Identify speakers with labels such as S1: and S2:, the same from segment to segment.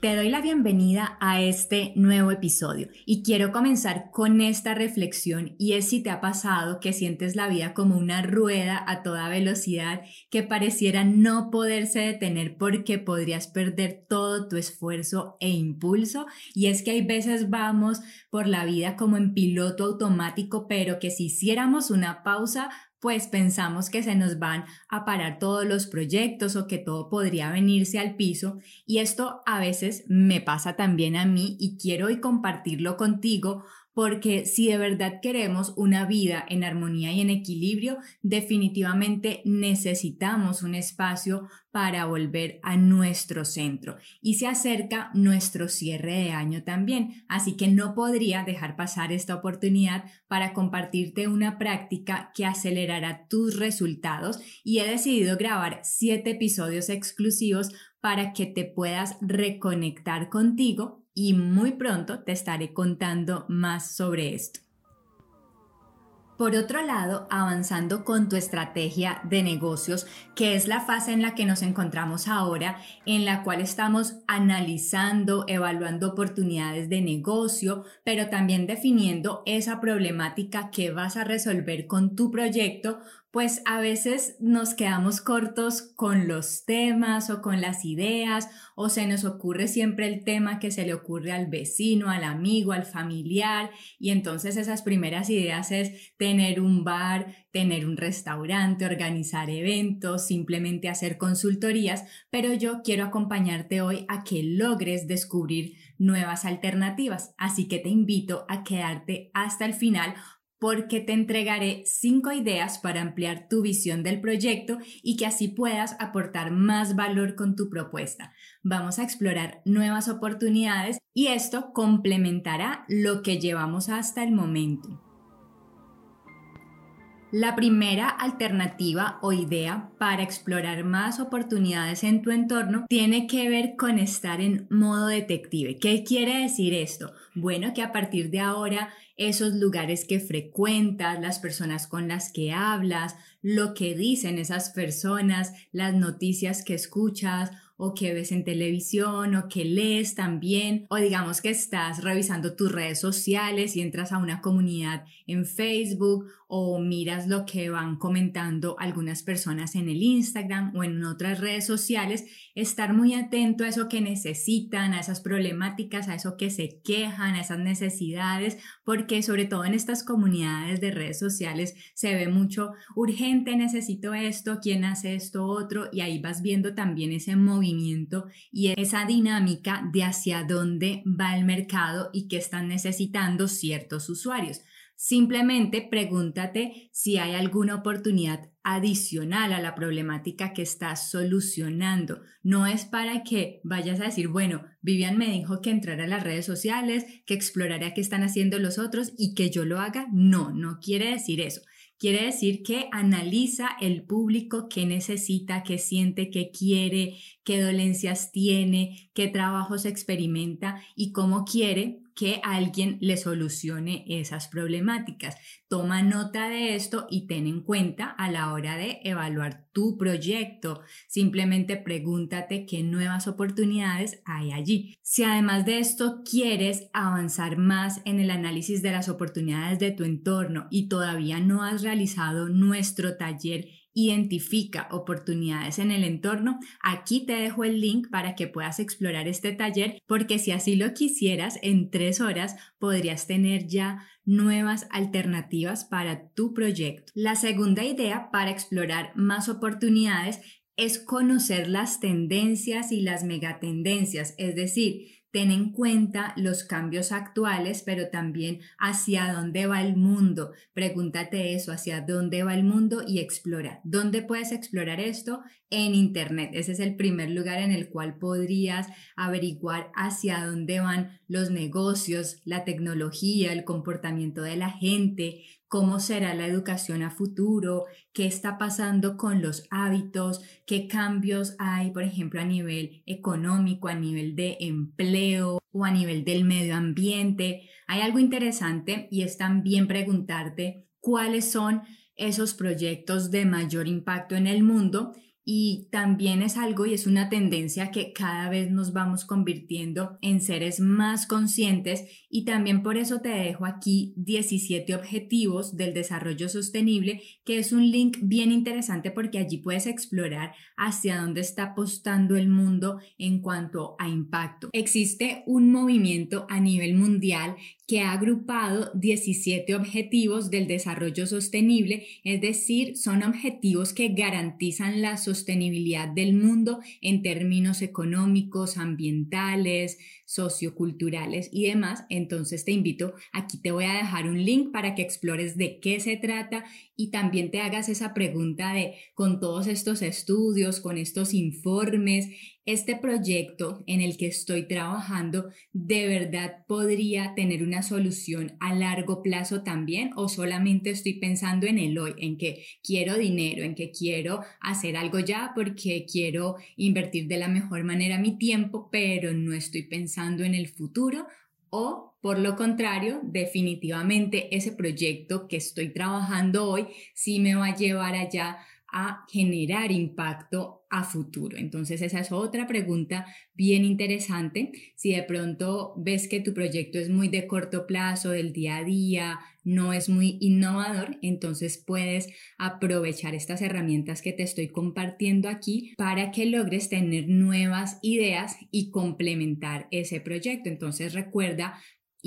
S1: Te doy la bienvenida a este nuevo episodio y quiero comenzar con esta reflexión y es si te ha pasado que sientes la vida como una rueda a toda velocidad que pareciera no poderse detener porque podrías perder todo tu esfuerzo e impulso. Y es que hay veces vamos por la vida como en piloto automático pero que si hiciéramos una pausa pues pensamos que se nos van a parar todos los proyectos o que todo podría venirse al piso y esto a veces me pasa también a mí y quiero hoy compartirlo contigo porque si de verdad queremos una vida en armonía y en equilibrio, definitivamente necesitamos un espacio para volver a nuestro centro. Y se acerca nuestro cierre de año también, así que no podría dejar pasar esta oportunidad para compartirte una práctica que acelerará tus resultados y he decidido grabar siete episodios exclusivos para que te puedas reconectar contigo y muy pronto te estaré contando más sobre esto. Por otro lado, avanzando con tu estrategia de negocios, que es la fase en la que nos encontramos ahora, en la cual estamos analizando, evaluando oportunidades de negocio, pero también definiendo esa problemática que vas a resolver con tu proyecto, pues a veces nos quedamos cortos con los temas o con las ideas o se nos ocurre siempre el tema que se le ocurre al vecino, al amigo, al familiar y entonces esas primeras ideas es tener un bar, tener un restaurante, organizar eventos, simplemente hacer consultorías, pero yo quiero acompañarte hoy a que logres descubrir nuevas alternativas, así que te invito a quedarte hasta el final porque te entregaré cinco ideas para ampliar tu visión del proyecto y que así puedas aportar más valor con tu propuesta. Vamos a explorar nuevas oportunidades y esto complementará lo que llevamos hasta el momento. La primera alternativa o idea para explorar más oportunidades en tu entorno tiene que ver con estar en modo detective. ¿Qué quiere decir esto? Bueno, que a partir de ahora esos lugares que frecuentas, las personas con las que hablas, lo que dicen esas personas, las noticias que escuchas o que ves en televisión o que lees también o digamos que estás revisando tus redes sociales y entras a una comunidad en Facebook o miras lo que van comentando algunas personas en el Instagram o en otras redes sociales, estar muy atento a eso que necesitan, a esas problemáticas, a eso que se quejan, a esas necesidades, porque sobre todo en estas comunidades de redes sociales se ve mucho urgente, necesito esto, quién hace esto otro y ahí vas viendo también ese movimiento y esa dinámica de hacia dónde va el mercado y qué están necesitando ciertos usuarios. Simplemente pregúntate si hay alguna oportunidad adicional a la problemática que estás solucionando. No es para que vayas a decir, bueno, Vivian me dijo que entrara a las redes sociales, que explorara qué están haciendo los otros y que yo lo haga. No, no quiere decir eso. Quiere decir que analiza el público qué necesita, qué siente, qué quiere, qué dolencias tiene, qué trabajos experimenta y cómo quiere que alguien le solucione esas problemáticas. Toma nota de esto y ten en cuenta a la hora de evaluar tu proyecto. Simplemente pregúntate qué nuevas oportunidades hay allí. Si además de esto quieres avanzar más en el análisis de las oportunidades de tu entorno y todavía no has realizado nuestro taller identifica oportunidades en el entorno, aquí te dejo el link para que puedas explorar este taller porque si así lo quisieras, en tres horas podrías tener ya nuevas alternativas para tu proyecto. La segunda idea para explorar más oportunidades es conocer las tendencias y las megatendencias, es decir, ten en cuenta los cambios actuales, pero también hacia dónde va el mundo. Pregúntate eso, hacia dónde va el mundo y explora. ¿Dónde puedes explorar esto? En Internet. Ese es el primer lugar en el cual podrías averiguar hacia dónde van los negocios, la tecnología, el comportamiento de la gente, cómo será la educación a futuro, qué está pasando con los hábitos, qué cambios hay, por ejemplo, a nivel económico, a nivel de empleo o a nivel del medio ambiente. Hay algo interesante y es también preguntarte cuáles son esos proyectos de mayor impacto en el mundo y también es algo y es una tendencia que cada vez nos vamos convirtiendo en seres más conscientes y también por eso te dejo aquí 17 objetivos del desarrollo sostenible, que es un link bien interesante porque allí puedes explorar hacia dónde está apostando el mundo en cuanto a impacto. Existe un movimiento a nivel mundial que ha agrupado 17 objetivos del desarrollo sostenible, es decir, son objetivos que garantizan la sostenibilidad sostenibilidad del mundo en términos económicos, ambientales, socioculturales y demás. Entonces te invito, aquí te voy a dejar un link para que explores de qué se trata y también te hagas esa pregunta de, con todos estos estudios, con estos informes, este proyecto en el que estoy trabajando de verdad podría tener una solución a largo plazo también o solamente estoy pensando en el hoy, en que quiero dinero, en que quiero hacer algo ya porque quiero invertir de la mejor manera mi tiempo, pero no estoy pensando en el futuro o por lo contrario, definitivamente ese proyecto que estoy trabajando hoy sí me va a llevar allá a generar impacto a futuro. Entonces, esa es otra pregunta bien interesante. Si de pronto ves que tu proyecto es muy de corto plazo, del día a día, no es muy innovador, entonces puedes aprovechar estas herramientas que te estoy compartiendo aquí para que logres tener nuevas ideas y complementar ese proyecto. Entonces, recuerda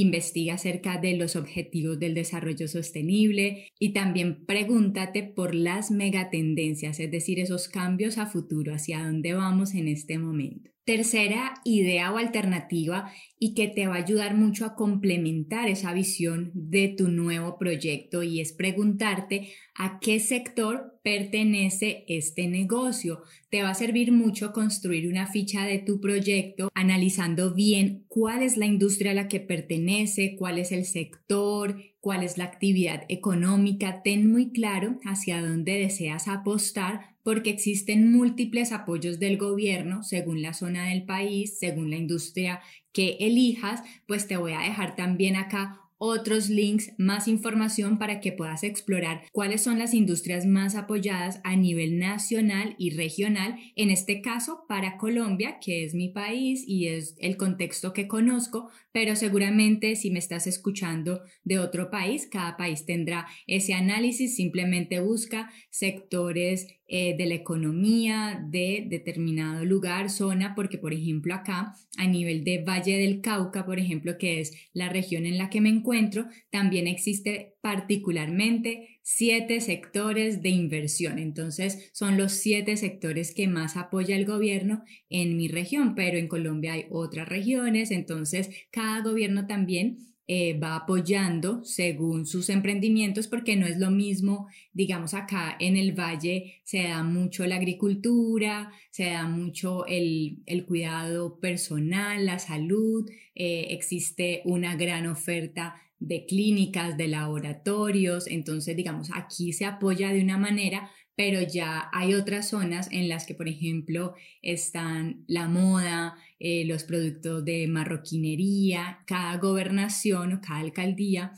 S1: investiga acerca de los objetivos del desarrollo sostenible y también pregúntate por las megatendencias, es decir, esos cambios a futuro, hacia dónde vamos en este momento. Tercera idea o alternativa y que te va a ayudar mucho a complementar esa visión de tu nuevo proyecto y es preguntarte a qué sector pertenece este negocio. Te va a servir mucho construir una ficha de tu proyecto analizando bien cuál es la industria a la que pertenece, cuál es el sector, cuál es la actividad económica. Ten muy claro hacia dónde deseas apostar porque existen múltiples apoyos del gobierno según la zona del país, según la industria que elijas, pues te voy a dejar también acá otros links, más información para que puedas explorar cuáles son las industrias más apoyadas a nivel nacional y regional, en este caso para Colombia, que es mi país y es el contexto que conozco, pero seguramente si me estás escuchando de otro país, cada país tendrá ese análisis, simplemente busca sectores eh, de la economía de determinado lugar, zona, porque por ejemplo acá a nivel de Valle del Cauca, por ejemplo, que es la región en la que me encuentro, también existe particularmente siete sectores de inversión. Entonces son los siete sectores que más apoya el gobierno en mi región, pero en Colombia hay otras regiones, entonces cada gobierno también eh, va apoyando según sus emprendimientos, porque no es lo mismo, digamos, acá en el valle se da mucho la agricultura, se da mucho el, cuidado personal, la salud, eh, existe una gran oferta de clínicas, de laboratorios, entonces, digamos, aquí se apoya de una manera, pero ya hay otras zonas en las que, por ejemplo, están la moda, eh, los productos de marroquinería, cada gobernación o cada alcaldía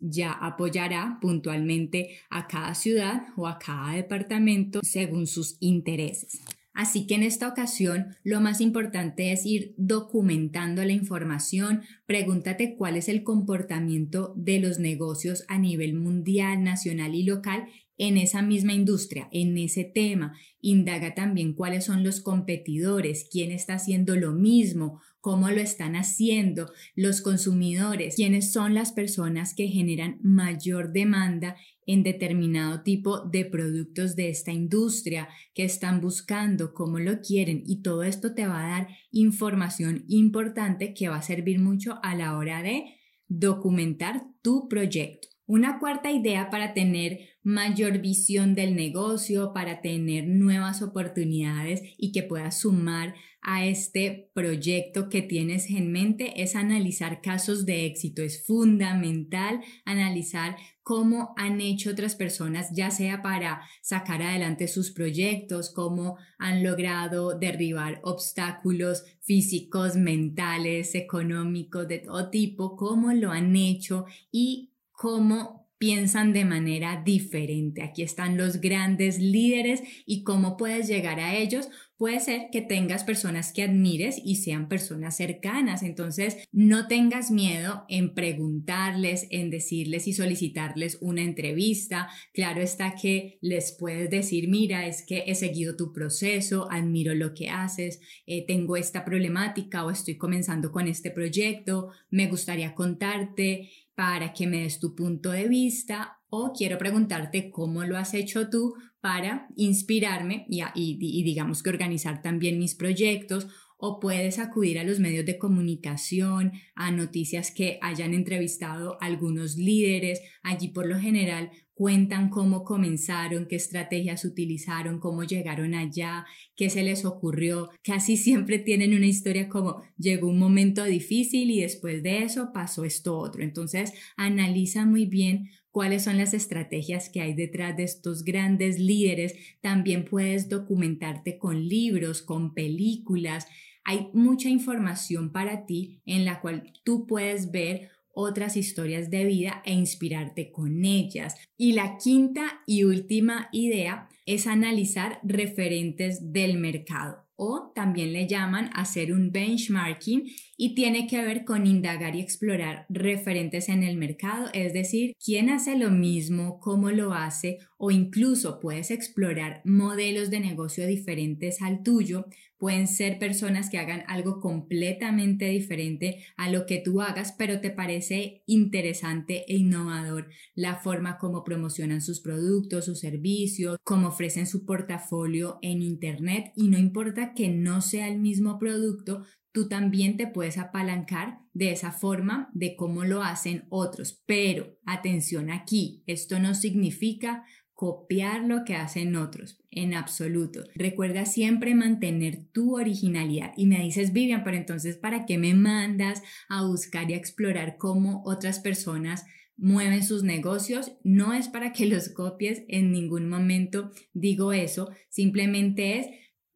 S1: ya apoyará puntualmente a cada ciudad o a cada departamento según sus intereses. Así que en esta ocasión lo más importante es ir documentando la información, pregúntate cuál es el comportamiento de los negocios a nivel mundial, nacional y local en esa misma industria, en ese tema. Indaga también cuáles son los competidores, quién está haciendo lo mismo, cómo lo están haciendo, los consumidores, quiénes son las personas que generan mayor demanda en determinado tipo de productos de esta industria, que están buscando, cómo lo quieren y todo esto te va a dar información importante que va a servir mucho a la hora de documentar tu proyecto. Una cuarta idea para tener mayor visión del negocio, para tener nuevas oportunidades y que puedas sumar a este proyecto que tienes en mente es analizar casos de éxito. Es fundamental analizar cómo han hecho otras personas, ya sea para sacar adelante sus proyectos, cómo han logrado derribar obstáculos físicos, mentales, económicos, de todo tipo, cómo lo han hecho y cómo piensan de manera diferente. Aquí están los grandes líderes y cómo puedes llegar a ellos. Puede ser que tengas personas que admires y sean personas cercanas. Entonces, no tengas miedo en preguntarles, en decirles y solicitarles una entrevista. Claro está que les puedes decir, mira, es que he seguido tu proceso, admiro lo que haces, eh, tengo esta problemática o estoy comenzando con este proyecto, me gustaría contarte para que me des tu punto de vista o quiero preguntarte cómo lo has hecho tú para inspirarme y, y, digamos que organizar también mis proyectos o puedes acudir a los medios de comunicación, a noticias que hayan entrevistado algunos líderes. Allí por lo general cuentan cómo comenzaron, qué estrategias utilizaron, cómo llegaron allá, qué se les ocurrió. Casi siempre tienen una historia como llegó un momento difícil y después de eso pasó esto otro. Entonces, analiza muy bien cuáles son las estrategias que hay detrás de estos grandes líderes. También puedes documentarte con libros, con películas. Hay mucha información para ti en la cual tú puedes ver otras historias de vida e inspirarte con ellas. Y la quinta y última idea es analizar referentes del mercado o también le llaman hacer un benchmarking y tiene que ver con indagar y explorar referentes en el mercado, es decir, quién hace lo mismo, cómo lo hace o incluso puedes explorar modelos de negocio diferentes al tuyo. Pueden ser personas que hagan algo completamente diferente a lo que tú hagas, pero te parece interesante e innovador la forma como promocionan sus productos, sus servicios, cómo ofrecen su portafolio en Internet y no importa que no sea el mismo producto, tú también te puedes apalancar de esa forma de cómo lo hacen otros. Pero atención aquí, esto no significa copiar lo que hacen otros, en absoluto. Recuerda siempre mantener tu originalidad. Y me dices, Vivian, pero entonces, ¿para qué me mandas a buscar y a explorar cómo otras personas mueven sus negocios? No es para que los copies, en ningún momento digo eso, simplemente es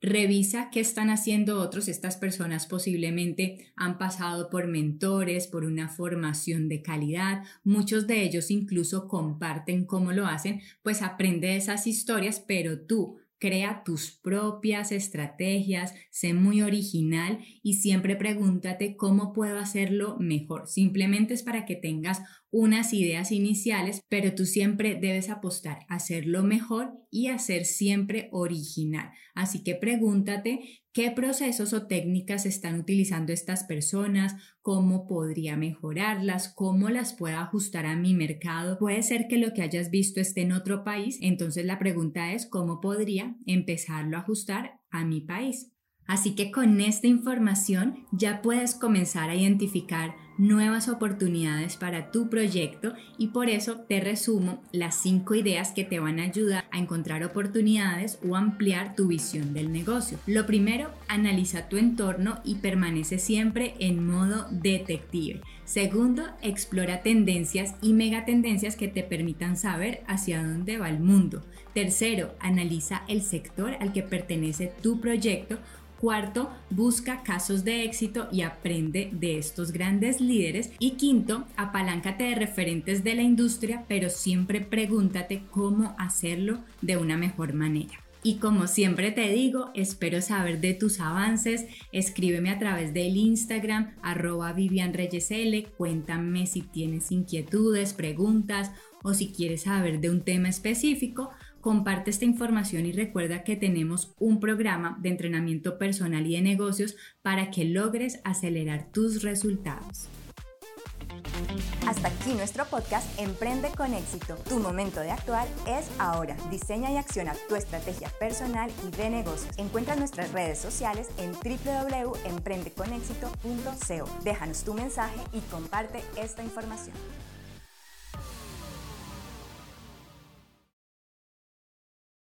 S1: Revisa qué están haciendo otros. Estas personas posiblemente han pasado por mentores, por una formación de calidad. Muchos de ellos incluso comparten cómo lo hacen. Pues aprende esas historias, pero tú Crea tus propias estrategias, sé muy original y siempre pregúntate cómo puedo hacerlo mejor. Simplemente es para que tengas unas ideas iniciales, pero tú siempre debes apostar a hacerlo mejor y a ser siempre original. Así que pregúntate qué procesos o técnicas están utilizando estas personas, cómo podría mejorarlas, cómo las puedo ajustar a mi mercado. Puede ser que lo que hayas visto esté en otro país, entonces la pregunta es cómo podría empezarlo a ajustar a mi país. Así que con esta información ya puedes comenzar a identificar nuevas oportunidades para tu proyecto y por eso te resumo las cinco ideas que te van a ayudar a encontrar oportunidades o ampliar tu visión del negocio. Lo primero, analiza tu entorno y permanece siempre en modo detective. Segundo, explora tendencias y megatendencias que te permitan saber hacia dónde va el mundo. Tercero, analiza el sector al que pertenece tu proyecto Cuarto, busca casos de éxito y aprende de estos grandes líderes. Y quinto, apaláncate de referentes de la industria, pero siempre pregúntate cómo hacerlo de una mejor manera. Y como siempre te digo, espero saber de tus avances. Escríbeme a través del Instagram, arroba Vivian Cuéntame si tienes inquietudes, preguntas o si quieres saber de un tema específico. Comparte esta información y recuerda que tenemos un programa de entrenamiento personal y de negocios para que logres acelerar tus resultados.
S2: Hasta aquí nuestro podcast Emprende con éxito. Tu momento de actuar es ahora. Diseña y acciona tu estrategia personal y de negocios. Encuentra nuestras redes sociales en www.emprendeconexito.co. Déjanos tu mensaje y comparte esta información.